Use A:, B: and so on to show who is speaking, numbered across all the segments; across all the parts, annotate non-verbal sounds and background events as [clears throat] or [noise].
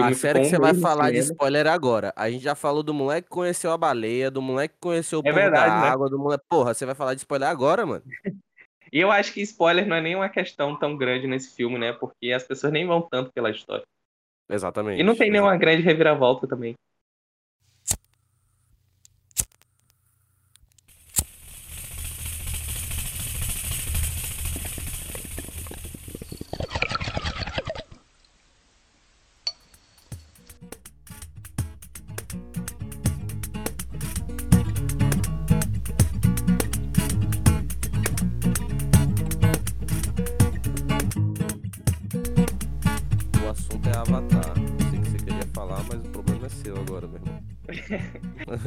A: A série que você vai falar de spoiler agora. A gente já falou do moleque que conheceu a baleia, do moleque que conheceu o
B: é verdade, da
A: né? água, do moleque. Porra, você vai falar de spoiler agora, mano?
B: E eu acho que spoiler não é nem uma questão tão grande nesse filme, né? Porque as pessoas nem vão tanto pela história.
A: Exatamente.
B: E não tem nenhuma grande reviravolta também.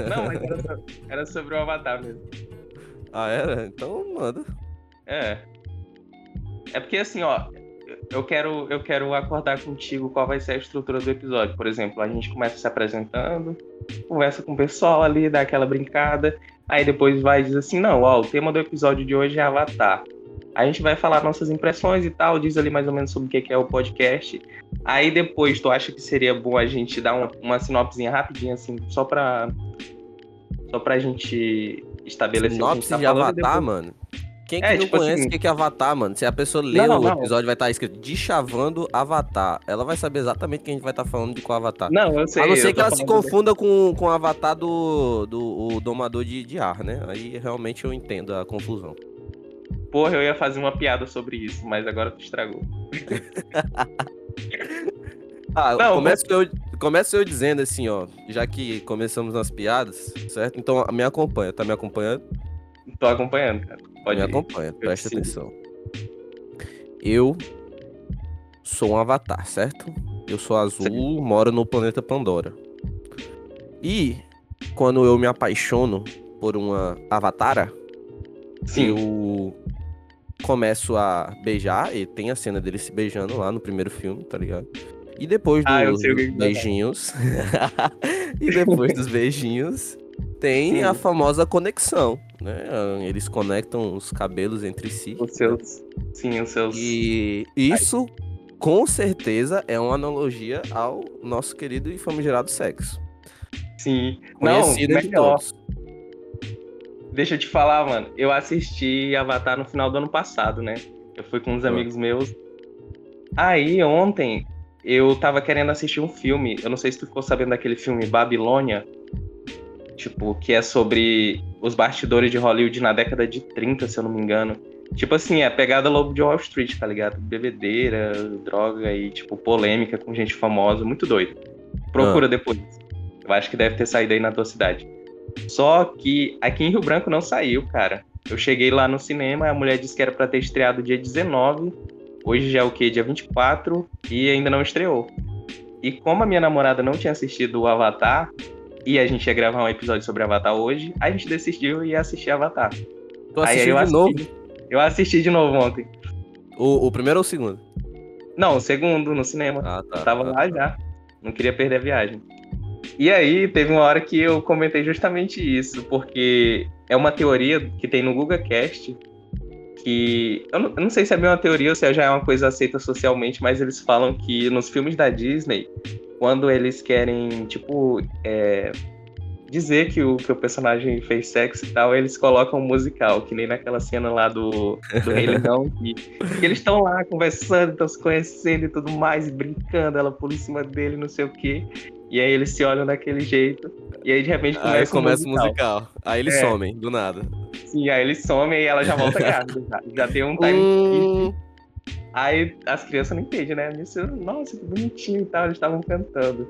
B: Não, mas era, sobre, era sobre o Avatar mesmo.
A: Ah, era? Então manda.
B: É. É porque assim, ó, eu quero, eu quero acordar contigo qual vai ser a estrutura do episódio. Por exemplo, a gente começa se apresentando, conversa com o pessoal ali, dá aquela brincada, aí depois vai dizer assim, não, ó, o tema do episódio de hoje é Avatar. A gente vai falar nossas impressões e tal, diz ali mais ou menos sobre o que é o podcast. Aí depois, tu acha que seria bom a gente dar uma, uma sinopse rapidinha, assim, só pra. Só pra gente estabelecer
A: sinopse tá de Avatar, mano? Quem que é, não tipo conhece assim... o que é Avatar, mano? Se a pessoa ler não, o episódio, vai estar tá escrito Chavando Avatar. Ela vai saber exatamente quem a gente vai estar tá falando de qual Avatar.
B: Não, eu sei.
A: A não ser que ela se confunda com, com o Avatar do, do o domador de, de ar, né? Aí realmente eu entendo a confusão.
B: Porra, eu ia fazer uma piada sobre isso, mas agora tu estragou. [laughs]
A: ah, não, começo, mas... eu, começo eu dizendo assim, ó, já que começamos nas piadas, certo? Então me acompanha, tá me acompanhando?
B: Tô acompanhando, cara.
A: Pode me ir. acompanha, presta atenção. Eu sou um avatar, certo? Eu sou azul, Sim. moro no planeta Pandora. E quando eu me apaixono por uma avatara, Sim. eu começo a beijar, e tem a cena dele se beijando lá no primeiro filme, tá ligado? E depois ah, dos beijinhos. [laughs] e depois dos beijinhos, tem Sim. a famosa conexão, né? Eles conectam os cabelos entre si.
B: Os seus. Sim, os seus.
A: E isso, Ai. com certeza, é uma analogia ao nosso querido e famigerado sexo.
B: Sim. Conhecido Não, de todos. Deixa eu te falar, mano. Eu assisti Avatar no final do ano passado, né? Eu fui com uns amigos meus. Aí, ontem, eu tava querendo assistir um filme. Eu não sei se tu ficou sabendo daquele filme Babilônia. Tipo, que é sobre os bastidores de Hollywood na década de 30, se eu não me engano. Tipo assim, é a pegada Lobo de Wall Street, tá ligado? Bebedeira, droga e, tipo, polêmica com gente famosa. Muito doido. Procura ah. depois. Eu acho que deve ter saído aí na tua cidade. Só que aqui em Rio Branco não saiu, cara. Eu cheguei lá no cinema, a mulher disse que era para ter estreado dia 19. Hoje já é o quê? Dia 24 e ainda não estreou. E como a minha namorada não tinha assistido o Avatar e a gente ia gravar um episódio sobre Avatar hoje, a gente decidiu ir assistir Avatar.
A: Tu assistiu aí, de novo?
B: Eu assisti de novo ontem.
A: O, o, primeiro ou o segundo?
B: Não, o segundo, no cinema. Ah, tá. tava tá, lá tá. já. Não queria perder a viagem. E aí, teve uma hora que eu comentei justamente isso, porque é uma teoria que tem no Google Cast que. Eu não, eu não, sei se é bem uma teoria ou se já é uma coisa aceita socialmente, mas eles falam que nos filmes da Disney, quando eles querem, tipo, é, dizer que o, que o personagem fez sexo e tal, eles colocam um musical, que nem naquela cena lá do, do Rei [laughs] Leão, que, que eles estão lá conversando, estão se conhecendo e tudo mais, brincando, ela por cima dele, não sei o quê. E aí eles se olham daquele jeito. E aí de repente começa,
A: aí começa o musical. musical. Aí eles é. somem, do nada.
B: Sim, aí eles somem e ela já volta [laughs] grávida. já, já tem um time. Hum... Aí as crianças não entendem, né? Nossa, que bonitinho e tal, eles estavam cantando.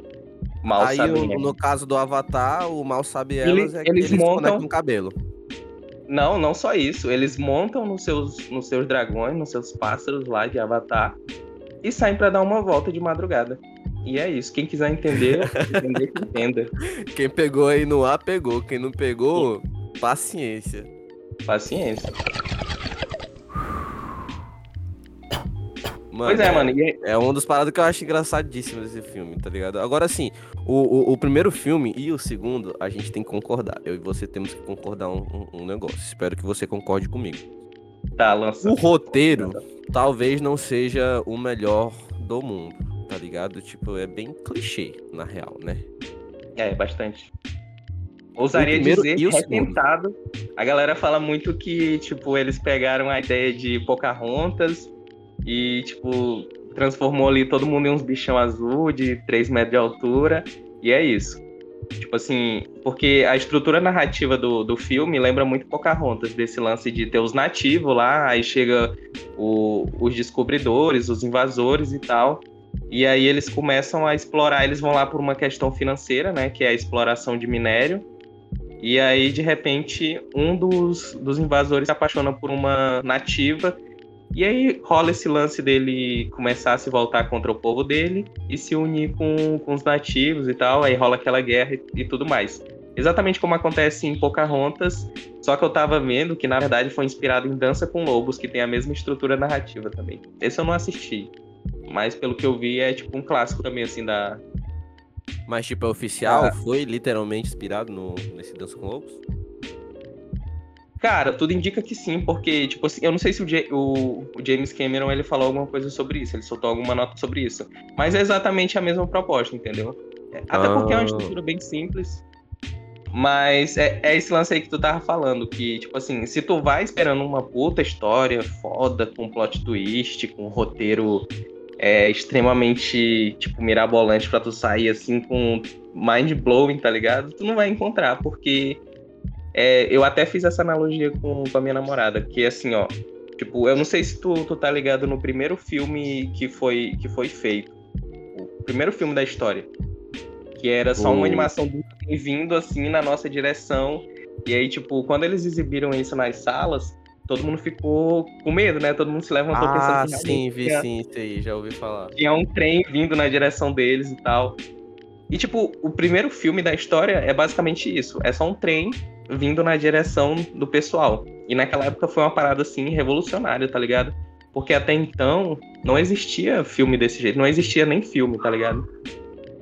A: Mal aí, no, no caso do Avatar, o mal sabe elas eles, é que eles, eles montam o cabelo.
B: Não, não só isso. Eles montam nos seus, nos seus dragões, nos seus pássaros lá de Avatar e saem para dar uma volta de madrugada. E é isso. Quem quiser entender, entender que entenda. [laughs]
A: Quem pegou aí no ar, pegou. Quem não pegou, paciência.
B: Paciência.
A: Mano, pois é, mano. É, é um dos paradas que eu acho engraçadíssimo desse filme, tá ligado? Agora, assim, o, o, o, primeiro filme e o segundo, a gente tem que concordar. Eu e você temos que concordar um, um, um negócio. Espero que você concorde comigo.
B: Tá, lança.
A: O roteiro talvez não seja o melhor do mundo tá ligado? Tipo, é bem clichê, na real, né?
B: É, bastante. Ousaria dizer repentado. A galera fala muito que, tipo, eles pegaram a ideia de Pocahontas e, tipo, transformou ali todo mundo em uns bichão azul de 3 metros de altura. E é isso. Tipo assim, porque a estrutura narrativa do, do filme lembra muito Pocahontas, desse lance de ter os nativos lá, aí chega o, os descobridores, os invasores e tal. E aí eles começam a explorar, eles vão lá por uma questão financeira, né, que é a exploração de minério. E aí, de repente, um dos, dos invasores se apaixona por uma nativa e aí rola esse lance dele começar a se voltar contra o povo dele e se unir com, com os nativos e tal. Aí rola aquela guerra e, e tudo mais. Exatamente como acontece em Pocahontas, só que eu tava vendo que na verdade foi inspirado em Dança com Lobos, que tem a mesma estrutura narrativa também. Esse eu não assisti, mas pelo que eu vi é tipo um clássico também assim da
A: Mas tipo é oficial, ah. foi literalmente inspirado no nesse Dança com Lobos?
B: Cara, tudo indica que sim, porque, tipo assim, eu não sei se o, o, o, James Cameron ele falou alguma coisa sobre isso, ele soltou alguma nota sobre isso. Mas é exatamente a mesma proposta, entendeu? É, até porque é uma ah. estrutura bem simples. Mas é, é, esse lance aí que tu tava falando, que, tipo assim, se tu vai esperando uma puta história foda, com plot twist, com roteiro é, extremamente, tipo, mirabolante pra tu sair, assim, com mind blowing, tá ligado? Tu não vai encontrar, porque é, eu até fiz essa analogia com, com a minha namorada, que assim, ó, tipo, eu não sei se tu, tu tá ligado no primeiro filme que foi, que foi feito. O primeiro filme da história. Que era só uma animação do vindo assim na nossa direção. E aí, tipo, quando eles exibiram isso nas salas, todo mundo ficou com medo, né? Todo mundo se levantou
A: ah, pensando Ah, sim, vi tinha, sim, isso aí, já ouvi falar.
B: Tinha um trem vindo na direção deles e tal. E, tipo, o primeiro filme da história é basicamente isso. É só um trem vindo na direção do pessoal. E naquela época foi uma parada assim revolucionária, tá ligado? Porque até então não existia filme desse jeito, não existia nem filme, tá ligado?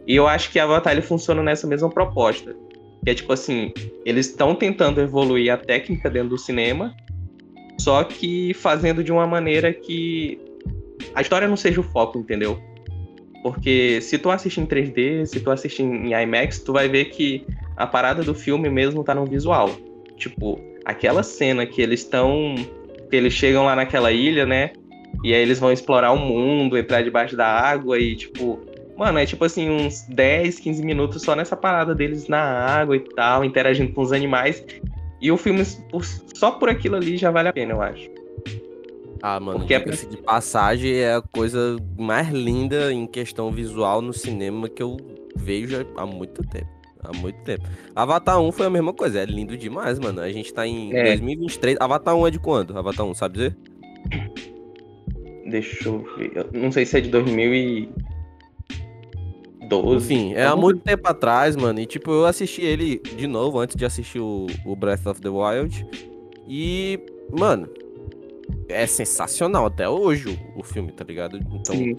B: E eu acho que a Avatar funciona nessa mesma proposta. Que é tipo assim, eles estão tentando evoluir a técnica dentro do cinema, só que fazendo de uma maneira que a história não seja o foco, entendeu? Porque se tu assistir em 3D, se tu assistir em IMAX, tu vai ver que a parada do filme mesmo tá no visual. Tipo, aquela cena que eles estão. que eles chegam lá naquela ilha, né? E aí eles vão explorar o mundo, entrar debaixo da água e, tipo. Mano, é tipo assim, uns 10, 15 minutos só nessa parada deles na água e tal, interagindo com os animais. E o filme, só por aquilo ali, já vale a pena, eu acho.
A: Ah, mano, Porque é de passagem é a coisa mais linda em questão visual no cinema que eu vejo há muito tempo. Há muito tempo. Avatar 1 foi a mesma coisa, é lindo demais, mano. A gente tá em é. 2023. Avatar 1 é de quando? Avatar 1, sabe dizer?
B: Deixa eu ver. Eu não sei se é de 2012.
A: Enfim, é há muito tempo atrás, mano. E tipo, eu assisti ele de novo antes de assistir o, o Breath of the Wild. E, mano, é sensacional até hoje o, o filme, tá ligado? Então, Sim.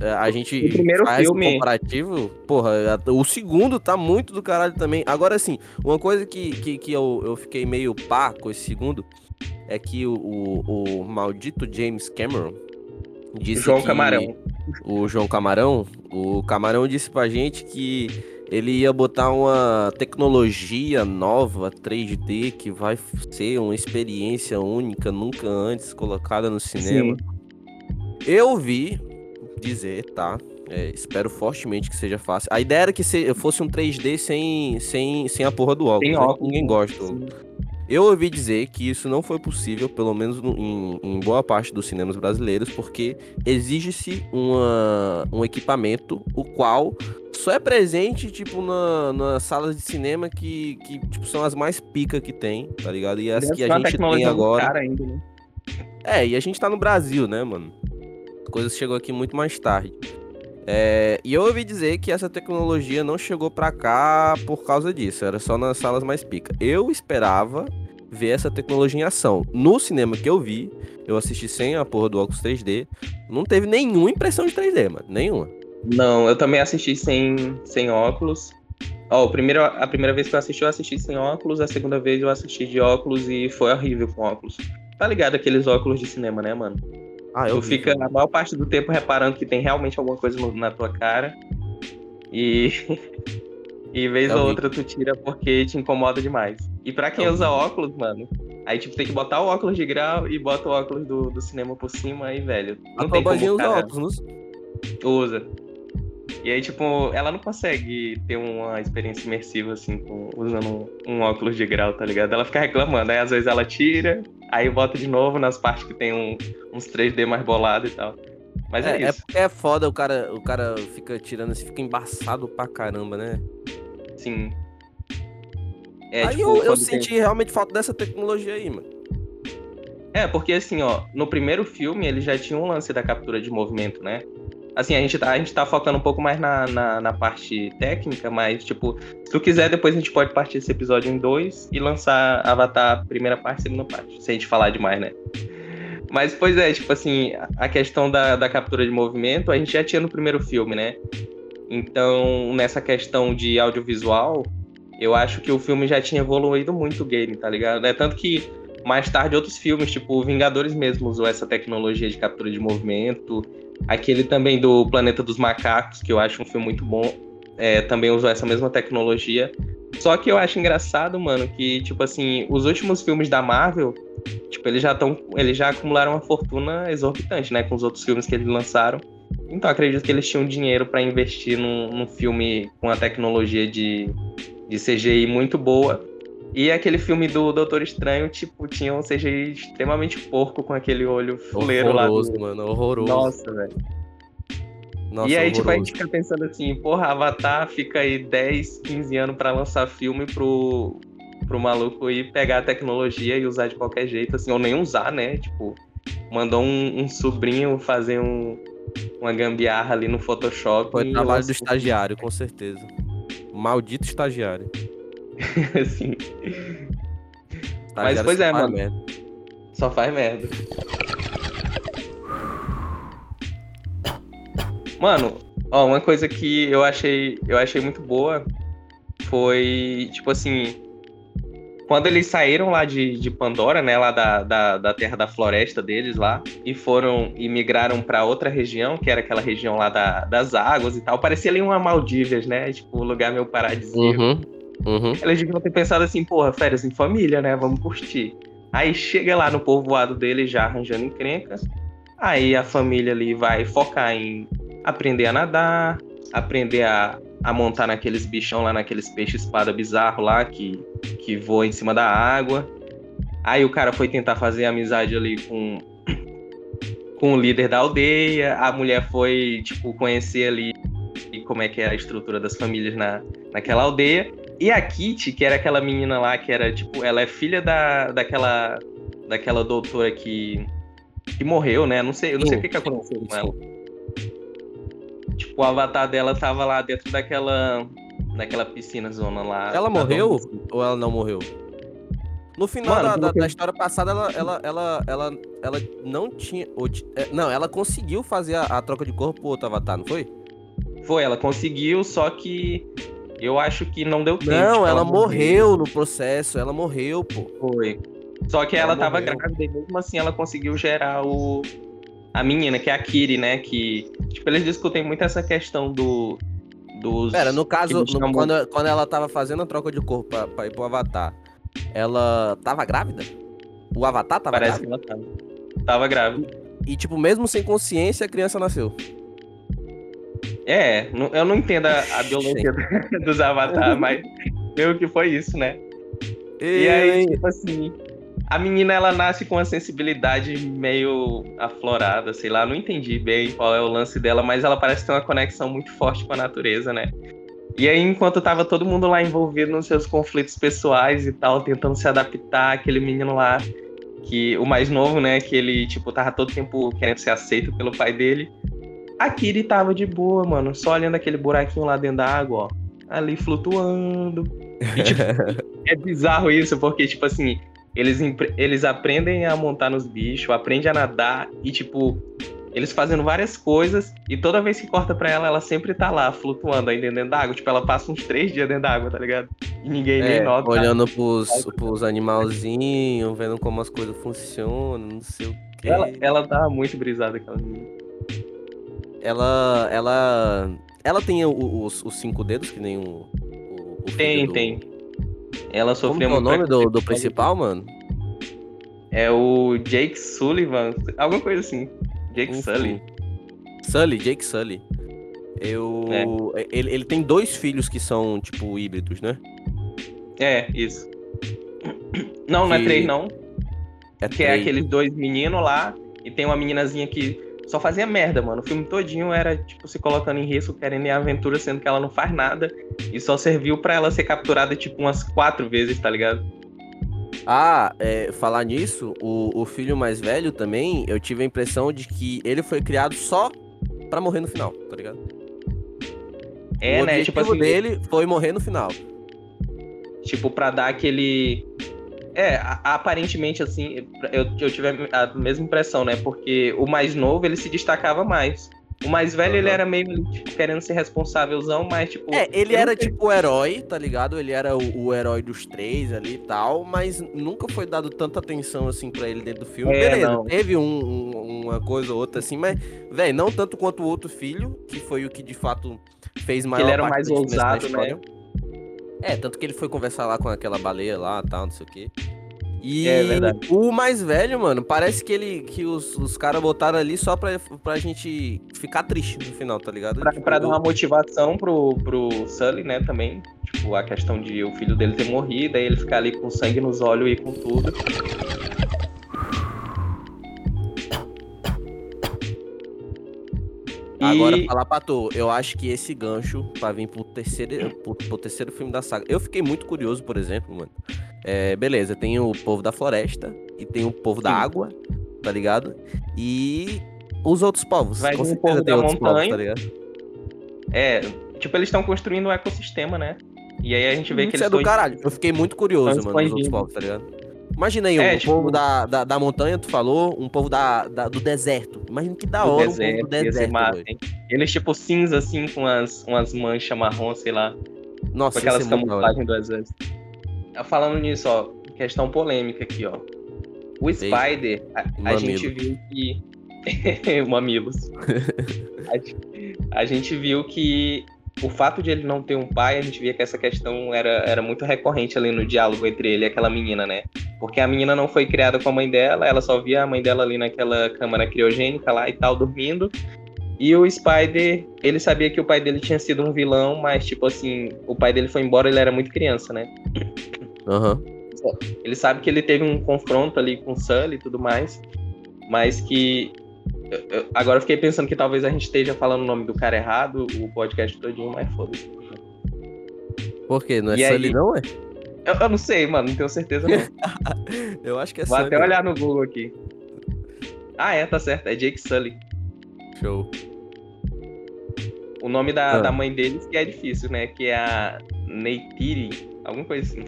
A: É, a gente
B: o primeiro faz filme...
A: comparativo, porra, o segundo tá muito do caralho também. Agora, assim, uma coisa que, que, que eu, eu fiquei meio pá com esse segundo é que o, o, o maldito James Cameron disse
B: João Camarão.
A: O João Camarão, o Camarão disse pra gente que ele ia botar uma tecnologia nova 3D que vai ser uma experiência única, nunca antes colocada no cinema. Sim. Eu vi dizer, tá? É, espero fortemente que seja fácil. A ideia era que fosse um 3D sem, sem, sem a porra do óculos. Sem né? óculos. Ninguém gosta. Sim. Eu ouvi dizer que isso não foi possível, pelo menos em, em boa parte dos cinemas brasileiros, porque exige-se um equipamento o qual só é presente, tipo, na, nas salas de cinema que, que tipo, são as mais pica que tem, tá ligado? E as Deve que a gente tem agora. Ainda, né? É, e a gente tá no Brasil, né, mano? A coisa chegou aqui muito mais tarde. É, e eu ouvi dizer que essa tecnologia não chegou para cá por causa disso, era só nas salas mais pica. Eu esperava ver essa tecnologia em ação. No cinema que eu vi, eu assisti sem a porra do óculos 3D, não teve nenhuma impressão de 3D, mano, nenhuma.
B: Não, eu também assisti sem, sem óculos. Ó, oh, a primeira vez que eu assisti, eu assisti sem óculos, a segunda vez eu assisti de óculos e foi horrível com óculos. Tá ligado aqueles óculos de cinema, né, mano? Ah, eu tu vi, fica a maior parte do tempo reparando que tem realmente alguma coisa no, na tua cara. E. [laughs] e vez ou outra tu tira porque te incomoda demais. E pra quem usa óculos, mano, aí tipo tem que botar o óculos de grau e bota o óculos do, do cinema por cima aí, velho.
A: Não a tem como, usa óculos,
B: Usa. E aí, tipo, ela não consegue ter uma experiência imersiva, assim, com, usando um, um, óculos de grau, tá ligado? Ela fica reclamando, aí às vezes ela tira, aí bota de novo nas partes que tem um, uns 3D mais bolado e tal. Mas é, é, é
A: isso. É, é foda, o cara, o cara fica tirando, assim, fica embaçado pra caramba, né?
B: Sim.
A: É, aí tipo, eu, eu senti tem... realmente falta dessa tecnologia aí, mano.
B: É, porque assim, ó, no primeiro filme ele já tinha um lance da captura de movimento, né? Assim, a gente, tá, a gente tá focando um pouco mais na, na, na, parte técnica, mas, tipo, se tu quiser, depois a gente pode partir esse episódio em dois e lançar Avatar primeira parte segunda parte, se a gente falar demais, né? Mas, pois é, tipo assim, a questão da, da captura de movimento, a gente já tinha no primeiro filme, né? Então, nessa questão de audiovisual, eu acho que o filme já tinha evoluído muito o game, tá ligado? É tanto que mais tarde outros filmes, tipo Vingadores mesmo, usou essa tecnologia de captura de movimento. Aquele também do Planeta dos Macacos, que eu acho um filme muito bom, é, também usou essa mesma tecnologia. Só que eu acho engraçado, mano, que, tipo assim, os últimos filmes da Marvel, tipo, eles já estão. Eles já acumularam uma fortuna exorbitante, né? Com os outros filmes que eles lançaram. Então acredito que eles tinham dinheiro para investir num, num, filme com a tecnologia de, de CGI muito boa e aquele filme do Doutor Estranho, tipo, tinha um CGI extremamente porco com aquele olho fuleiro
A: horroroso,
B: lá.
A: Do... mano, horroroso.
B: Nossa, velho. Nossa, e aí, horroroso. tipo, a gente fica pensando assim, porra, Avatar fica aí 10, 15 anos para lançar filme pro, pro maluco ir pegar a tecnologia e usar de qualquer jeito, assim, ou nem usar, né? Tipo, mandou um, um sobrinho fazer um, uma gambiarra ali no Photoshop.
A: Foi trabalho do estagiário, com certeza. Maldito estagiário. [laughs]
B: Sim. Mas, pois é, mano. Merda. Só faz merda. Mano, ó, uma coisa que eu achei, eu achei muito boa foi, tipo assim, quando eles saíram lá de, de Pandora, né, lá da, da, da, terra da floresta deles lá, e foram e migraram para outra região, que era aquela região lá da, das águas e tal, parecia ali uma Maldivas, né, tipo, um lugar meio paradisíaco. Uhum. Uhum. Eles deviam ter pensado assim, porra, férias em família, né? Vamos curtir. Aí chega lá no povoado dele já arranjando encrencas. Aí a família ali vai focar em aprender a nadar, aprender a, a montar naqueles bichão lá, naqueles peixes espada bizarro lá que, que voa em cima da água. Aí o cara foi tentar fazer amizade ali com, [clears throat] com o líder da aldeia. A mulher foi, tipo, conhecer ali como é que é a estrutura das famílias na, naquela aldeia. E a Kitty, que era aquela menina lá, que era, tipo, ela é filha da, daquela, daquela doutora que, que morreu, né? Não sei, eu não sei o que, que aconteceu com ela. Tipo, o avatar dela tava lá dentro daquela, daquela piscina zona lá.
A: Ela morreu ou ela não morreu? No final Mano, da, da, da, história passada, ela, ela, ela, ela, ela não tinha. É, não, ela conseguiu fazer a, a troca de corpo pro outro avatar, não foi?
B: Foi, ela conseguiu, só que eu acho que não deu tempo.
A: Não, ela, ela morreu no processo, ela morreu, pô.
B: Foi. Só que ela, ela tava morreu. grávida e mesmo assim ela conseguiu gerar o a menina, que é a Kiri, né? Que, tipo, eles discutem muito essa questão do. Dos.
A: Pera, no caso, no, quando, quando ela tava fazendo a troca de corpo pra, pra ir pro Avatar, ela tava grávida? O Avatar tava
B: Parece
A: grávida?
B: que ela tava. Tava grávida.
A: E, tipo, mesmo sem consciência, a criança nasceu.
B: É, eu não entendo a, a biologia [laughs] [laughs] dos avatares, mas meio que foi isso, né? E, e aí, tipo assim, a menina ela nasce com uma sensibilidade meio aflorada, sei lá, não entendi bem qual é o lance dela, mas ela parece ter uma conexão muito forte com a natureza, né? E aí, enquanto tava todo mundo lá envolvido nos seus conflitos pessoais e tal, tentando se adaptar, aquele menino lá, que o mais novo, né, que ele, tipo, tava todo tempo querendo ser aceito pelo pai dele, a Kiri tava de boa, mano, só olhando aquele buraquinho lá dentro da água, ó. Ali flutuando. E, tipo, [laughs] é bizarro isso, porque, tipo assim, eles, eles aprendem a montar nos bichos, aprendem a nadar e, tipo, eles fazendo várias coisas e toda vez que corta pra ela, ela sempre tá lá, flutuando ainda dentro da água. Tipo, ela passa uns três dias dentro da água, tá ligado? E ninguém é, nem nota.
A: Olhando pros, pros animalzinhos, vendo como as coisas funcionam, não sei o quê.
B: Ela, ela tava muito brisada, aquela menina.
A: Ela. Ela. Ela tem os, os cinco dedos, que nem o. o,
B: tem, do... tem. Ela sofreu
A: Como é o nome do, do principal, mano?
B: É o Jake Sullivan, alguma coisa assim. Jake Enfim. Sully.
A: Sully, Jake Sully. Eu. É. Ele, ele tem dois filhos que são, tipo, híbridos, né?
B: É, isso. Não, que... não é três, não. É que três. é aqueles dois meninos lá e tem uma meninazinha que só fazia merda, mano. O filme todinho era, tipo, se colocando em risco, querendo ir à aventura, sendo que ela não faz nada. E só serviu para ela ser capturada, tipo, umas quatro vezes, tá ligado?
A: Ah, é, falar nisso, o, o filho mais velho também, eu tive a impressão de que ele foi criado só pra morrer no final, tá ligado? É, o né? Tipo assim, dele foi morrer no final.
B: Tipo, pra dar aquele é, aparentemente, assim, eu, eu tive a mesma impressão, né? Porque o mais novo, ele se destacava mais. O mais velho, uhum. ele era meio tipo, querendo ser responsávelzão, mas tipo.
A: É, ele era tipo o herói, tá ligado? Ele era o, o, herói dos três ali e tal, mas nunca foi dado tanta atenção assim pra ele dentro do filme. É, Beleza, não. teve um, um, uma coisa ou outra assim, mas, velho, não tanto quanto o outro filho, que foi o que de fato fez maior
B: Ele era mais ousado, né?
A: É, tanto que ele foi conversar lá com aquela baleia lá, tal, não sei o quê. E é o mais velho, mano, parece que ele que os, os caras botaram ali só pra, pra gente ficar triste no final, tá ligado?
B: Pra, tipo, pra dar uma motivação pro, pro Sully, né, também. Tipo, a questão de o filho dele ter morrido, aí ele ficar ali com sangue nos olhos e com tudo.
A: Agora, e... falar pra tu, eu acho que esse gancho pra vir pro terceiro, pro, pro, terceiro filme da saga. Eu fiquei muito curioso, por exemplo, mano. É, beleza, tem o povo da floresta e tem o povo Sim. da água, tá ligado? E os outros povos.
B: Vai com um povo da montanha. Povos, tá ligado? É, tipo, eles estão construindo um ecossistema, né? E aí a gente vê que
A: Isso
B: eles.
A: é do caralho. Eu fiquei muito curioso, mano, dos outros povos, tá ligado? Imagina aí, é, um tipo... povo da, da, da, montanha, tu falou, um povo da, da, do deserto. Imagina que da hora deserto, um povo do deserto.
B: Eles, tipo, cinza, assim, com as, umas manchas marrom, sei lá.
A: Nossa,
B: com aquelas camuflagens do exército. Tá falando nisso, ó, questão polêmica aqui, ó. O Spider, a, a gente viu que. Mamilos. a, a gente viu que o fato de ele não ter um pai, a gente via que essa questão era, era muito recorrente ali no diálogo entre ele e aquela menina, né? Porque a menina não foi criada com a mãe dela, ela só via a mãe dela ali naquela câmara criogênica lá e tal, dormindo. E o Spider, ele sabia que o pai dele tinha sido um vilão, mas, tipo assim, o pai dele foi embora, ele era muito criança, né?
A: Aham. Uhum.
B: Ele sabe que ele teve um confronto ali com o Sully e tudo mais, mas que eu, eu, agora eu fiquei pensando que talvez a gente esteja falando o nome do cara errado, o podcast todinho, mas foda-se.
A: Por quê? Não é e Sully aí... não, é?
B: Eu, eu, não sei, mano, não tenho certeza não. [laughs]
A: eu acho que é
B: Vou Sully. até olhar no Google aqui. Ah, é, tá certo, é Jake Sully.
A: Show.
B: O nome da, ah. da mãe deles que é difícil, né? Que é a Neytiri, alguma coisa assim.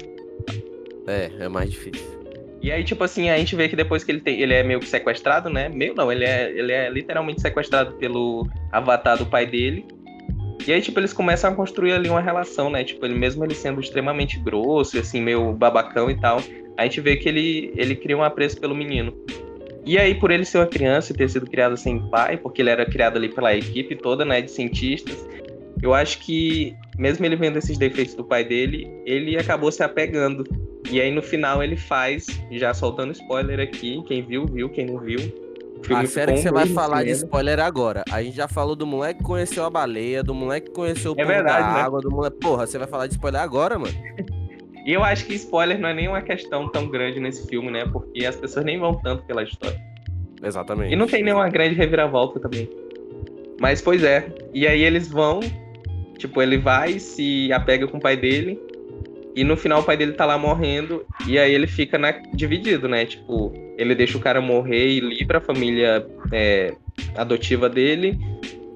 A: É, é mais difícil.
B: E aí, tipo assim, a gente vê que depois que ele tem, ele é meio que sequestrado, né? Meio não, ele é, ele é literalmente sequestrado pelo avatar do pai dele. E aí, tipo, eles começam a construir ali uma relação, né? Tipo, ele mesmo ele sendo extremamente grosso, assim, meio babacão e tal, a gente vê que ele, ele cria um apreço pelo menino. E aí, por ele ser uma criança e ter sido criado sem pai, porque ele era criado ali pela equipe toda, né, de cientistas, eu acho que, mesmo ele vendo esses defeitos do pai dele, ele acabou se apegando e aí no final ele faz, já soltando spoiler aqui, quem viu, viu, quem não viu.
A: A série que você vai falar de spoiler agora. A gente já falou do moleque que conheceu a baleia, do moleque que conheceu o
B: é verdade, da
A: né? água, do moleque. Porra, você vai falar de spoiler agora, mano? [laughs]
B: e eu acho que spoiler não é nem uma questão tão grande nesse filme, né? Porque as pessoas nem vão tanto pela história.
A: Exatamente.
B: E não tem nenhuma grande reviravolta também. Mas, pois é. E aí eles vão. Tipo, ele vai, se apega com o pai dele. E no final o pai dele tá lá morrendo, e aí ele fica na, dividido, né? Tipo, ele deixa o cara morrer e livra a família é, adotiva dele,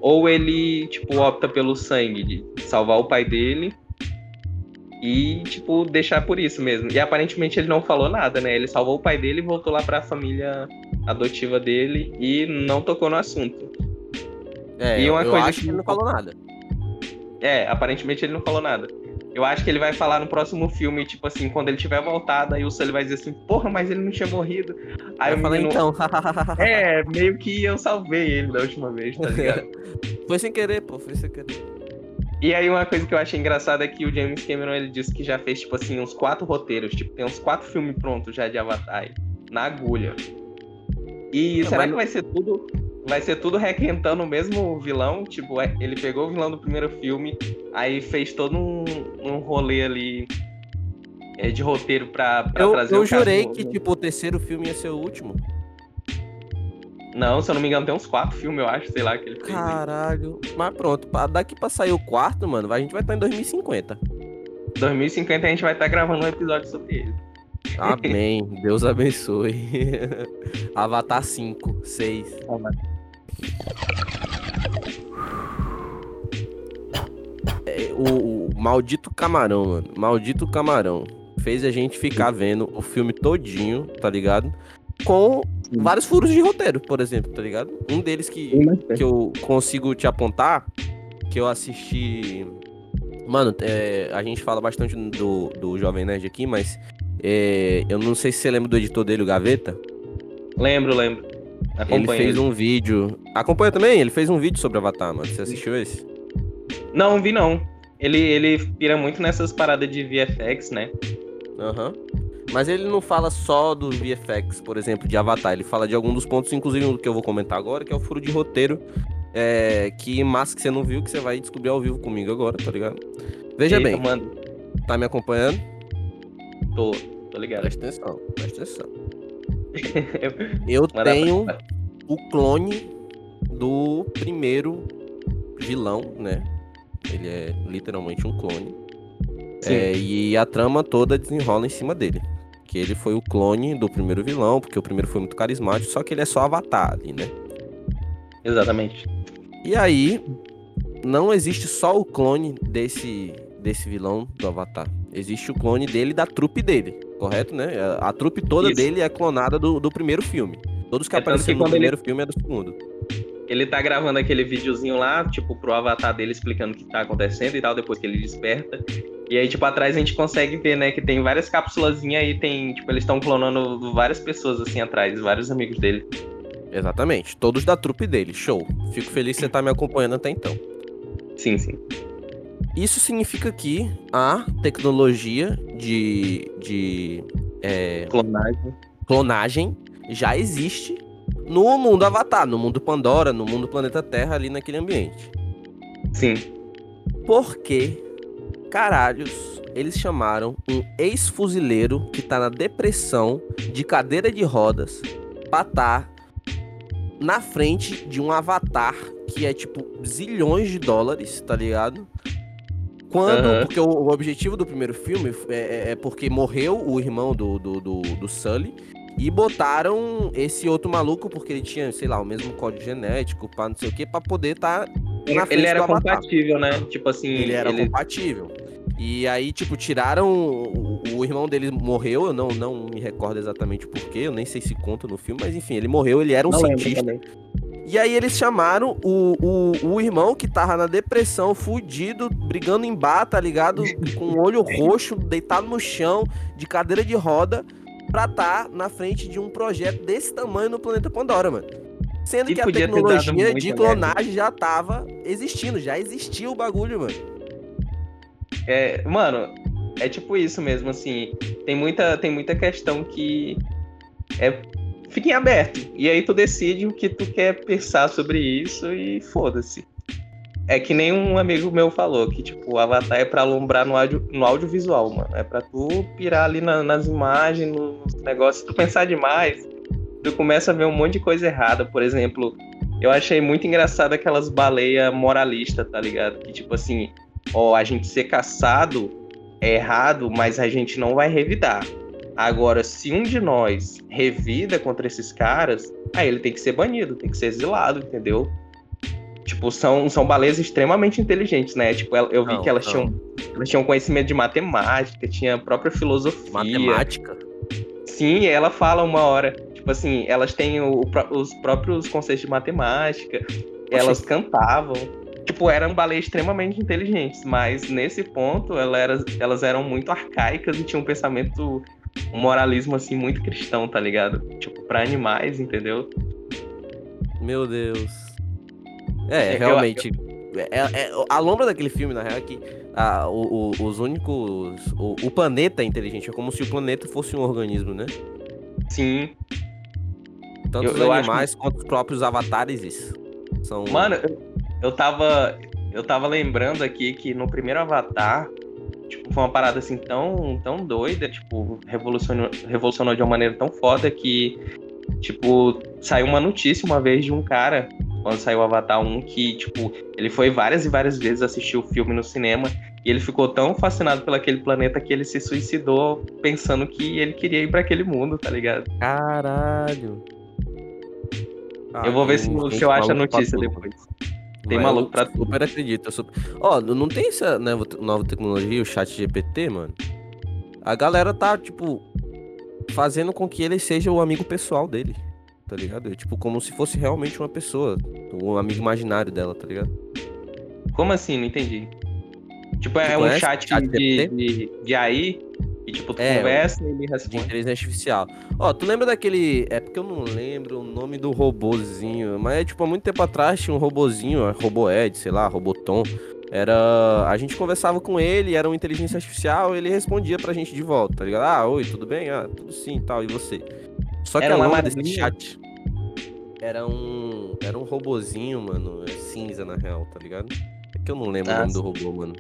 B: ou ele, tipo, opta pelo sangue, de salvar o pai dele e, tipo, deixar por isso mesmo. E aparentemente ele não falou nada, né? Ele salvou o pai dele e voltou lá pra família adotiva dele e não tocou no assunto.
A: É, e uma eu coisa acho que ele não falou nada.
B: É, aparentemente ele não falou nada. Eu acho que ele vai falar no próximo filme, tipo assim, quando ele tiver voltado, aí o Sully vai dizer assim, porra, mas ele não tinha morrido. Aí
A: eu falei,
B: menino...
A: então.
B: é, meio que eu salvei ele da última vez, tá ligado? [laughs]
A: foi sem querer, pô, foi sem querer.
B: E aí uma coisa que eu achei engraçada é que o James Cameron, ele disse que já fez, tipo assim, uns quatro roteiros, tipo, tem uns quatro filmes prontos já de Avatar, na agulha. E não, será que vai ser tudo vai ser tudo requentando o mesmo vilão. Tipo, é, ele pegou o vilão do primeiro filme, aí fez todo um, um rolê ali é, de roteiro pra, pra
A: eu,
B: trazer
A: eu
B: o
A: jurei que, tipo, o terceiro filme ia ser o último.
B: Não, se eu não me engano, tem uns quatro filmes, eu acho, sei lá, que ele fez.
A: Caralho. Mas pronto, daqui pra sair o quarto, mano, a gente vai estar tá em 2050.
B: 2050 a gente vai estar tá gravando um episódio sobre ele.
A: Amém. [laughs] Deus abençoe. [laughs] Avatar 5, 6. É, o, o, maldito camarão, mano. Maldito camarão. Fez a gente ficar vendo o filme todinho, tá ligado? Com vários furos de roteiro, por exemplo, tá ligado? Um deles que, que eu consigo te apontar, que eu assisti. Mano, é, a gente fala bastante do, do Jovem Nerd aqui, mas é, eu não sei se você lembra do editor dele, o Gaveta.
B: Lembro, lembro.
A: Acompanho ele fez ele. um vídeo. Acompanha também? Ele fez um vídeo sobre Avatar, mano. Você assistiu esse?
B: Não, vi não. Ele, ele pira muito nessas paradas de VFX, né?
A: Aham. Uhum. Mas ele não fala só do VFX, por exemplo, de Avatar. Ele fala de algum dos pontos, inclusive um que eu vou comentar agora, que é o furo de roteiro. É, que massa que você não viu, que você vai descobrir ao vivo comigo agora, tá ligado? Veja Eita, bem. Mano. Tá me acompanhando?
B: Tô, tô ligado.
A: Presta atenção, presta atenção. Eu [laughs] tenho o clone do primeiro vilão, né? Ele é literalmente um clone. É, e a trama toda desenrola em cima dele. Que ele foi o clone do primeiro vilão, porque o primeiro foi muito carismático, só que ele é só avatar ali, né?
B: Exatamente.
A: E aí, não existe só o clone desse, desse vilão do Avatar. Existe o clone dele da trupe dele correto, né? A, a trupe toda Isso. dele é clonada do, do primeiro filme. Todos que é apareceram no primeiro ele... filme é do segundo.
B: Ele tá gravando aquele videozinho lá, tipo, pro avatar dele explicando o que tá acontecendo e tal, depois que ele desperta. E aí, tipo, atrás a gente consegue ver, né, que tem várias cápsulas aí, tem, tipo, eles estão clonando várias pessoas assim atrás, vários amigos dele.
A: Exatamente, todos da trupe dele, show. Fico feliz que você tá me acompanhando até então.
B: Sim, sim.
A: Isso significa que a tecnologia de, de
B: é, clonagem.
A: clonagem já existe no mundo Avatar, no mundo Pandora, no mundo Planeta Terra, ali naquele ambiente.
B: Sim.
A: Por que, caralhos, eles chamaram um ex-fuzileiro que tá na depressão de cadeira de rodas pra tá na frente de um avatar que é tipo zilhões de dólares, tá ligado? Quando. Uhum. Porque o, o, objetivo do primeiro filme é, é, é, porque morreu o irmão do, do, do, do Sully. E botaram esse outro maluco, porque ele tinha, sei lá, o mesmo código genético, pra não sei o que, pra poder estar. Tá
B: ele era compatível, né? Tipo assim.
A: Ele era ele... compatível. E aí, tipo, tiraram. O, o, irmão dele morreu, eu não, não me recordo exatamente porquê, eu nem sei se conta no filme, mas enfim, ele morreu, ele era um não cientista. E aí eles chamaram o, o, o irmão que tava na depressão, fudido, brigando em bar, tá ligado? Com o olho roxo, deitado no chão, de cadeira de roda, pra tá na frente de um projeto desse tamanho no planeta Pandora, mano. Sendo que, que a tecnologia de clonagem já tava existindo, já existia o bagulho, mano.
B: É, mano, é tipo isso mesmo, assim. Tem muita, tem muita questão que é fica em aberto. E aí tu decide o que tu quer pensar sobre isso e foda-se. É que nem um amigo meu falou, que tipo, o Avatar é pra alumbrar no, audio, no audiovisual, mano. É pra tu pirar ali na, nas imagens, nos negócios. Se tu pensar demais, tu começa a ver um monte de coisa errada. Por exemplo, eu achei muito engraçado aquelas baleias moralistas, tá ligado? Que tipo assim, ó, a gente ser caçado é errado, mas a gente não vai revidar. Agora, se um de nós revida contra esses caras, aí ele tem que ser banido, tem que ser exilado, entendeu? Tipo, são, são baleias extremamente inteligentes, né? Tipo, eu vi não, que elas tinham, elas tinham conhecimento de matemática, tinha a própria filosofia.
A: Matemática?
B: Sim, ela fala uma hora. Tipo assim, elas têm o, os próprios conceitos de matemática, Oxi. elas cantavam. tipo, eram baleias extremamente inteligentes, mas nesse ponto elas, eram, elas eram muito arcaicas e tinham um pensamento, um moralismo assim muito cristão, tá ligado? Tipo, para animais, entendeu?
A: Meu Deus. É, realmente. É, é, a lombra daquele filme, na real, é que a, o, o, os únicos. O, o, planeta é inteligente. É como se o planeta fosse um organismo, né?
B: Sim.
A: Tanto eu, os eu animais acho... quanto os próprios avatares são.
B: Mano, eu, eu tava. Eu tava lembrando aqui que no primeiro Avatar, tipo, foi uma parada assim tão, tão doida, tipo, revolucionou, revolucionou de uma maneira tão foda que, tipo, saiu uma notícia uma vez de um cara quando saiu o Avatar 1, que, tipo, ele foi várias e várias vezes assistir o filme no cinema e ele ficou tão fascinado pelo aquele planeta que ele se suicidou pensando que ele queria ir para aquele mundo, tá ligado?
A: Caralho.
B: Ah, eu vou ver se, se eu acho a notícia depois. Tem Mas maluco pra
A: tudo. Super acredito. Super... Ó, não tem essa nova, nova tecnologia, o chat GPT, mano? A galera tá, tipo, fazendo com que ele seja o amigo pessoal dele tá ligado? É tipo como se fosse realmente uma pessoa, um amigo imaginário dela, tá ligado?
B: Como assim? Não entendi. Tipo, é um chat, chat de, de, de AI e tipo, tu é, conversa e ele responde.
A: De inteligência artificial. Ó, tu lembra daquele. É porque eu não lembro o nome do robozinho, mas é tipo, há muito tempo atrás tinha um robozinho, robô Ed, sei lá, robotom. Era. A gente conversava com ele, era uma inteligência artificial, ele respondia pra gente de volta, tá ligado? Ah, oi, tudo bem? Ah, tudo sim tal. E você? Só que era a lama desse chat era um. Era um robozinho, mano. Cinza, na real, tá ligado? É que eu não lembro ah, o nome sim. do robô, mano.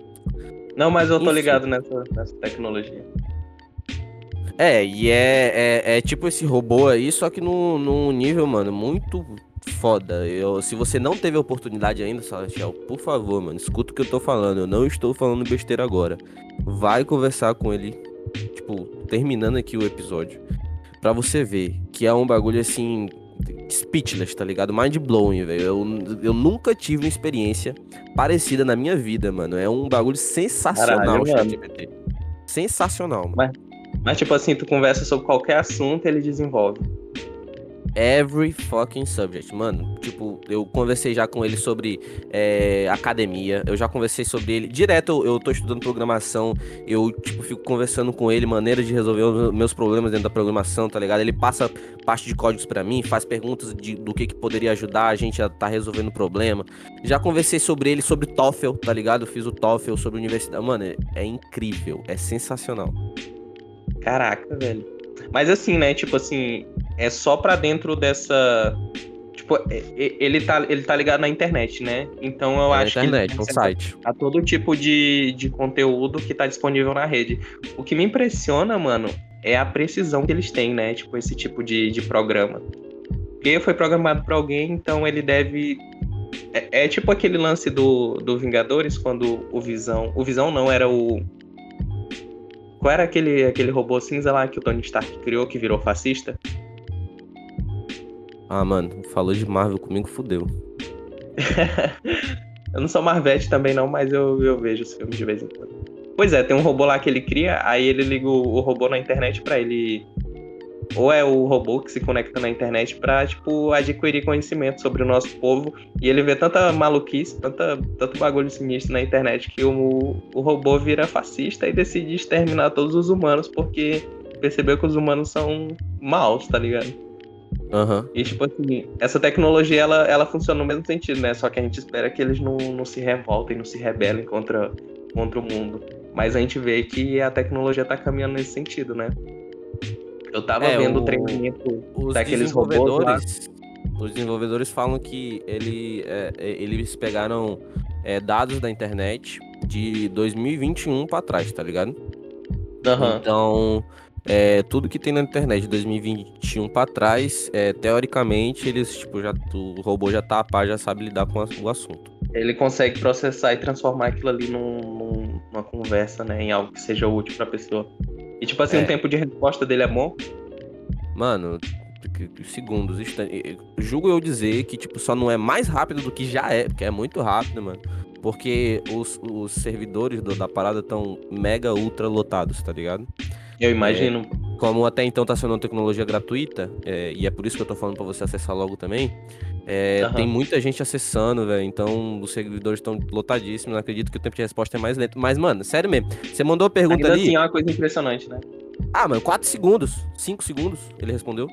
B: Não, mas eu tô Enfim. ligado nessa, nessa tecnologia.
A: É, e é, é, é, tipo esse robô aí, só que num, num nível, mano, muito foda. Eu, se você não teve a oportunidade ainda, Celestial, por favor, mano, escuta o que eu tô falando. Eu não estou falando besteira agora. Vai conversar com ele, tipo, terminando aqui o episódio para você ver que é um bagulho assim speechless, tá ligado? Mind blowing, velho. Eu, eu nunca tive uma experiência parecida na minha vida, mano. É um bagulho sensacional o ChatGPT. Sensacional, mano.
B: Mas, mas, tipo assim, tu conversa sobre qualquer assunto, ele desenvolve
A: every fucking subject. Mano, tipo, eu conversei já com ele sobre é, academia, eu já conversei sobre ele. Direto eu, tô estudando programação, eu, tipo, fico conversando com ele, maneiras de resolver meus problemas dentro da programação, tá ligado? Ele passa parte de códigos para mim, faz perguntas de, do que, que poderia ajudar a gente a tá resolvendo o problema. Já conversei sobre ele, sobre TOEFL, tá ligado? Eu fiz o TOEFL sobre universidade. Mano, é, é incrível, é sensacional.
B: Caraca, velho. Mas assim, né? Tipo assim, é só pra dentro dessa. Tipo, é, é, ele tá, ele tá ligado na internet, né? Então eu é acho
A: internet,
B: que.
A: No site.
B: A todo tipo de, de conteúdo que tá disponível na rede. O que me impressiona, mano, é a precisão que eles têm, né? Tipo, esse tipo de, de programa. Porque foi programado para alguém, então ele deve. É, é, tipo aquele lance do, do Vingadores, quando o Visão. O Visão não, era o. Qual era aquele, aquele robô cinza lá que o Tony Stark criou que virou fascista?
A: Ah, mano, falou de Marvel comigo, fudeu. [laughs]
B: eu não sou Marvete também não, mas eu, eu vejo os filmes de vez em quando. Pois é, tem um robô lá que ele cria, aí ele liga o, o robô na internet para ele ou é o robô que se conecta na internet para tipo adquirir conhecimento sobre o nosso povo e ele vê tanta maluquice, tanta, tanto bagulho sinistro na internet que o, o robô vira fascista e decide exterminar todos os humanos porque percebeu que os humanos são maus, tá ligado?
A: Uhum.
B: E, tipo assim, essa tecnologia, ela, ela funciona no mesmo sentido, né? Só que a gente espera que eles não, não se revoltem, não se rebelem contra, contra o mundo. Mas a gente vê que a tecnologia tá caminhando nesse sentido, né? Eu tava é, vendo o treinamento daqueles robôs.
A: Os desenvolvedores falam que ele, é, é eles pegaram é, dados da internet de 2021 para trás, tá ligado?
B: Uhum.
A: Então, é, tudo que tem na internet de 2021 para trás, é, teoricamente, eles, tipo, já, o robô já tá a par, já sabe lidar com o assunto.
B: Ele consegue processar e transformar aquilo ali num, num, numa conversa, né? Em algo que seja útil pra pessoa. E, tipo assim, é. o tempo de resposta dele é bom?
A: Mano, segundos, julgo eu dizer que, tipo, só não é mais rápido do que já é, porque é muito rápido, mano. Porque os, os servidores do, da parada estão mega ultra lotados, tá ligado?
B: Eu imagino.
A: É, como até então tá sendo uma tecnologia gratuita, é, e é por isso que eu tô falando para você acessar logo também, É, uhum. Tem muita gente acessando, velho. Então os servidores estão lotadíssimos. Não acredito que o tempo de resposta é mais lento. Mas, mano, sério mesmo. Você mandou a pergunta
B: Ainda
A: ali.
B: Assim é uma coisa impressionante, né?
A: Ah, mano, 4 segundos. 5 segundos, ele respondeu.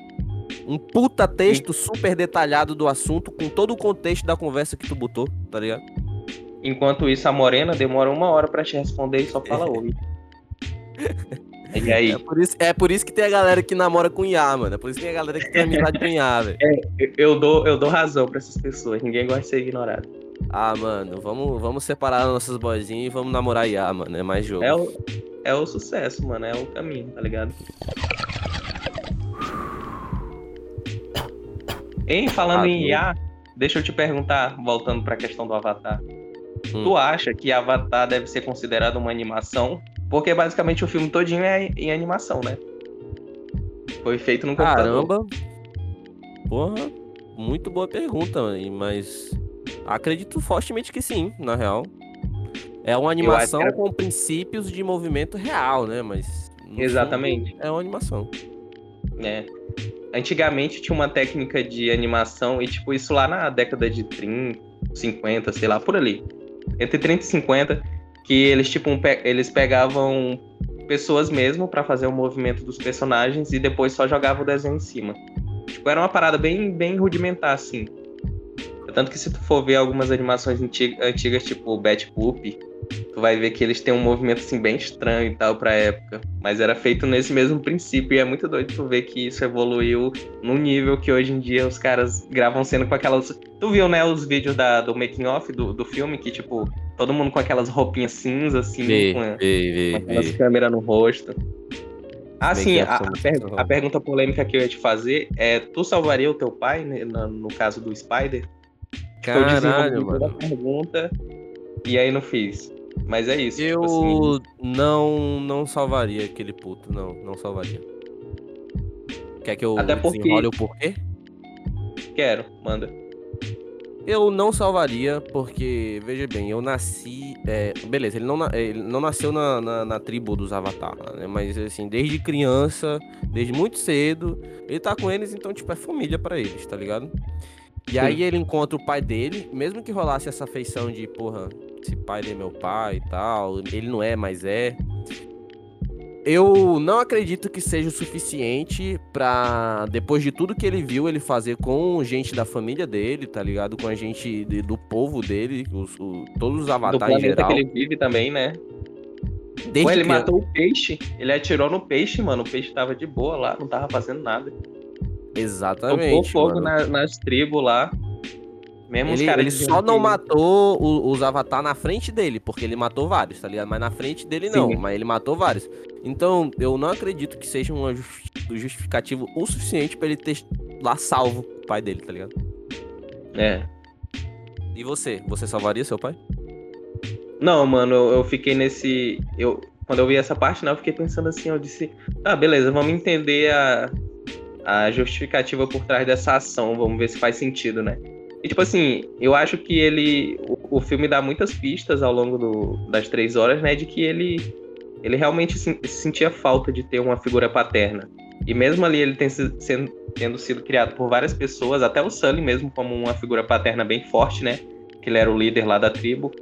A: Um puta texto Sim. super detalhado do assunto, com todo o contexto da conversa que tu botou, tá ligado?
B: Enquanto isso, a Morena demora uma hora para te responder e só fala [laughs] oi.
A: E aí? É por, isso, é por isso que tem a galera que namora com IA, mano. É por isso que tem a galera que tem amizade com IA, [laughs] velho.
B: É, eu, dou, eu dou razão pra essas pessoas. Ninguém gosta de ser ignorado.
A: Ah, mano, vamos, vamos separar nossas boizinhas e vamos namorar IA, mano. É mais jogo.
B: É o, é o sucesso, mano. É o caminho, tá ligado? Em falando ah, em IA, deixa eu te perguntar, voltando pra questão do Avatar. Hum. Tu acha que Avatar deve ser considerado uma animação porque basicamente o filme todinho é em animação, né? Foi feito no computador.
A: Caramba! Porra, muito boa pergunta, mas acredito fortemente que sim, na real. É uma animação era... com princípios de movimento real, né? Mas.
B: Exatamente.
A: É uma animação.
B: É. Antigamente tinha uma técnica de animação, e tipo, isso lá na década de 30, 50, sei lá, por ali. Entre 30 e 50, que eles tipo um, eles pegavam pessoas mesmo para fazer o movimento dos personagens e depois só jogavam o desenho em cima. Tipo, era uma parada bem bem rudimentar assim. Tanto que se tu for ver algumas animações antigas, tipo Bat Poop, tu vai ver que eles têm um movimento assim bem estranho e tal pra época. Mas era feito nesse mesmo princípio e é muito doido tu ver que isso evoluiu num nível que hoje em dia os caras gravam cena com aquelas. Tu viu, né, os vídeos da, do making off do, do filme, que, tipo, todo mundo com aquelas roupinhas cinzas, assim,
A: vi, com, vi,
B: com aquelas câmeras no rosto. Ah, sim, a, a, per a, pergunta polêmica que eu ia te fazer é: tu salvaria o teu pai, né, no, no caso do Spider?
A: Caralho, eu mano.
B: pergunta e aí não fiz. Mas é isso.
A: Eu tipo assim... não, não salvaria aquele puto, não, não salvaria. Quer que eu
B: Até porque... desenrole
A: o porquê?
B: Quero, manda.
A: Eu não salvaria, porque, veja bem, eu nasci. É, beleza, ele não, ele não nasceu na, na, na tribo dos Avatar, né? Mas assim, desde criança, desde muito cedo, ele tá com eles, então, tipo, é família para eles, tá ligado? E Sim. aí ele encontra o pai dele, mesmo que rolasse essa feição de, porra, esse pai é meu pai e tal, ele não é, mas é. Eu não acredito que seja o suficiente para depois de tudo que ele viu ele fazer com gente da família dele, tá ligado? Com a gente de, do povo dele, os, o, todos os avatares em geral.
B: que ele vive também, né? Desde Pô, ele que... matou o peixe, ele atirou no peixe, mano. O peixe tava de boa lá, não tava fazendo nada.
A: Exatamente.
B: Tocou fogo na, nas tribos lá.
A: Mesmo ele, ele só não ele... matou os Avatar na frente dele, porque ele matou vários, tá ligado? Mas na frente dele não, Sim. mas ele matou vários. Então, eu não acredito que seja um justificativo o suficiente para ele ter lá salvo o pai dele, tá ligado?
B: É.
A: E você? Você salvaria seu pai?
B: Não, mano, eu, eu fiquei nesse. Eu, quando eu vi essa parte, não, eu fiquei pensando assim, eu disse, ah, beleza, vamos entender a, a justificativa por trás dessa ação, vamos ver se faz sentido, né? E, tipo assim, eu acho que ele. O, o filme dá muitas pistas ao longo do, das três horas, né? De que ele, ele realmente se, sentia falta de ter uma figura paterna. E mesmo ali ele tem, sendo, tendo sido criado por várias pessoas, até o Sully mesmo como uma figura paterna bem forte, né? Que ele era o líder lá da tribo.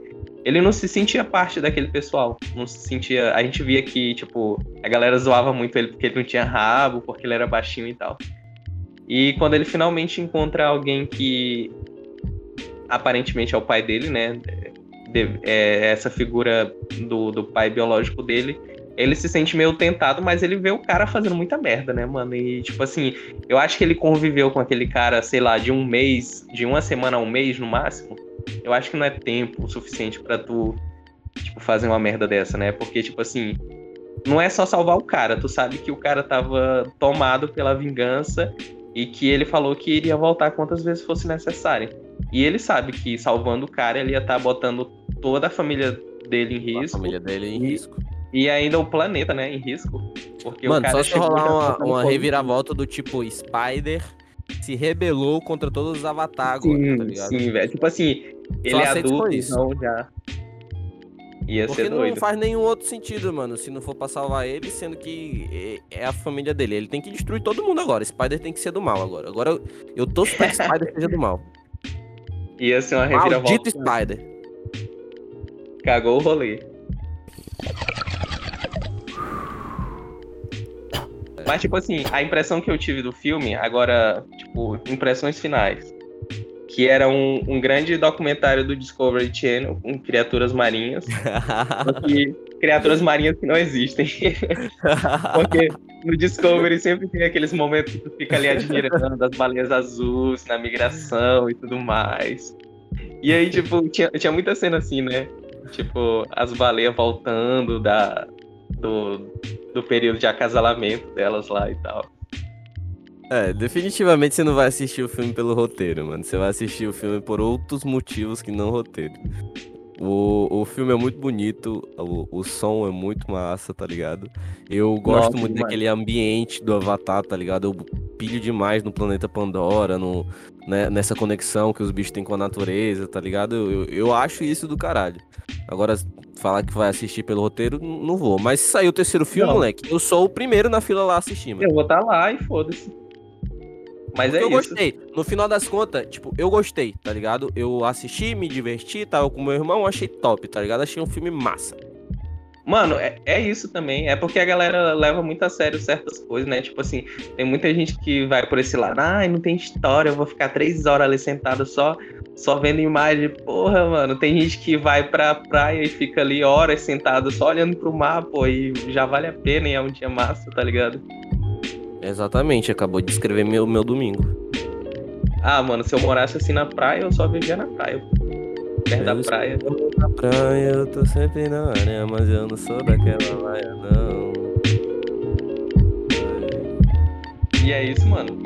B: Ele não se sentia parte daquele pessoal. Não se sentia. A gente via que, tipo, a galera zoava muito ele porque ele não tinha rabo, porque ele era baixinho e tal. E quando ele finalmente encontra alguém que aparentemente é o pai dele, né? De, é, essa figura do, do pai biológico dele. Ele se sente meio tentado, mas ele vê o cara fazendo muita merda, né, mano? E, tipo assim, eu acho que ele conviveu com aquele cara, sei lá, de um mês, de uma semana a um mês no máximo. Eu acho que não é tempo suficiente para tu, tipo, fazer uma merda dessa, né? Porque, tipo assim, não é só salvar o cara, tu sabe que o cara tava tomado pela vingança e que ele falou que iria voltar quantas vezes fosse necessário. E ele sabe que salvando o cara, ele ia estar tá botando toda a família dele em risco.
A: A família dele em risco.
B: E ainda o planeta, né, em risco. Porque
A: Mano, só se rolar uma, uma reviravolta do tipo Spider se rebelou contra todos os avatares agora, sim, tá ligado?
B: Sim, velho. Tipo assim, ele só é adulto, então já. Ia
A: Porque
B: ser doido.
A: não faz nenhum outro sentido, mano, se não for pra salvar ele, sendo que é a família dele. Ele tem que destruir todo mundo agora. Spider tem que ser do mal agora. Agora eu, eu torço pra que Spider seja do mal. [laughs]
B: Ia ser uma reviravolta.
A: Maldito Spider.
B: Cagou o rolê. Mas, tipo assim, a impressão que eu tive do filme, agora, tipo, impressões finais. Que era um, um grande documentário do Discovery Channel com criaturas marinhas. que, [laughs] criaturas marinhas que não existem. [laughs] Porque no Discovery sempre tem aqueles momentos que tu fica ali admirando das baleias azuis na migração e tudo mais. E aí, tipo, tinha, tinha muita cena assim, né? Tipo, as baleias voltando da, do, do período de acasalamento delas lá e tal.
A: É, definitivamente você não vai assistir o filme pelo roteiro, mano. Você vai assistir o filme por outros motivos que não roteiro. O, o filme é muito bonito, o, o som é muito massa, tá ligado? Eu gosto Nossa, muito daquele ambiente do Avatar, tá ligado? Eu pilho demais no planeta Pandora, no, né, nessa conexão que os bichos têm com a natureza, tá ligado? Eu, eu, eu acho isso do caralho. Agora, falar que vai assistir pelo roteiro, não vou. Mas se sair o terceiro filme, não. moleque, eu sou o primeiro na fila lá assistindo.
B: Eu vou estar tá lá e foda-se. Mas Porque é
A: eu
B: isso.
A: gostei. No final das contas, tipo, eu gostei, tá ligado? Eu assisti, me diverti, tava com meu irmão, achei top, tá ligado? Achei um filme massa.
B: Mano, é, é isso também. É porque a galera leva muito a sério certas coisas, né? Tipo assim, tem muita gente que vai por esse lado, ai, não tem história, eu vou ficar três horas ali sentado só só vendo imagem. Porra, mano, tem gente que vai pra praia e fica ali horas sentado só olhando pro mar, pô, e já vale a pena e é um dia massa, tá ligado?
A: Exatamente, acabou de escrever meu, meu domingo.
B: Ah, mano, se eu morasse assim na praia, eu só vivia na praia. Perto eu da praia.
A: Na praia, eu tô sempre na área, mas eu não sou daquela laia, não.
B: E é isso, mano.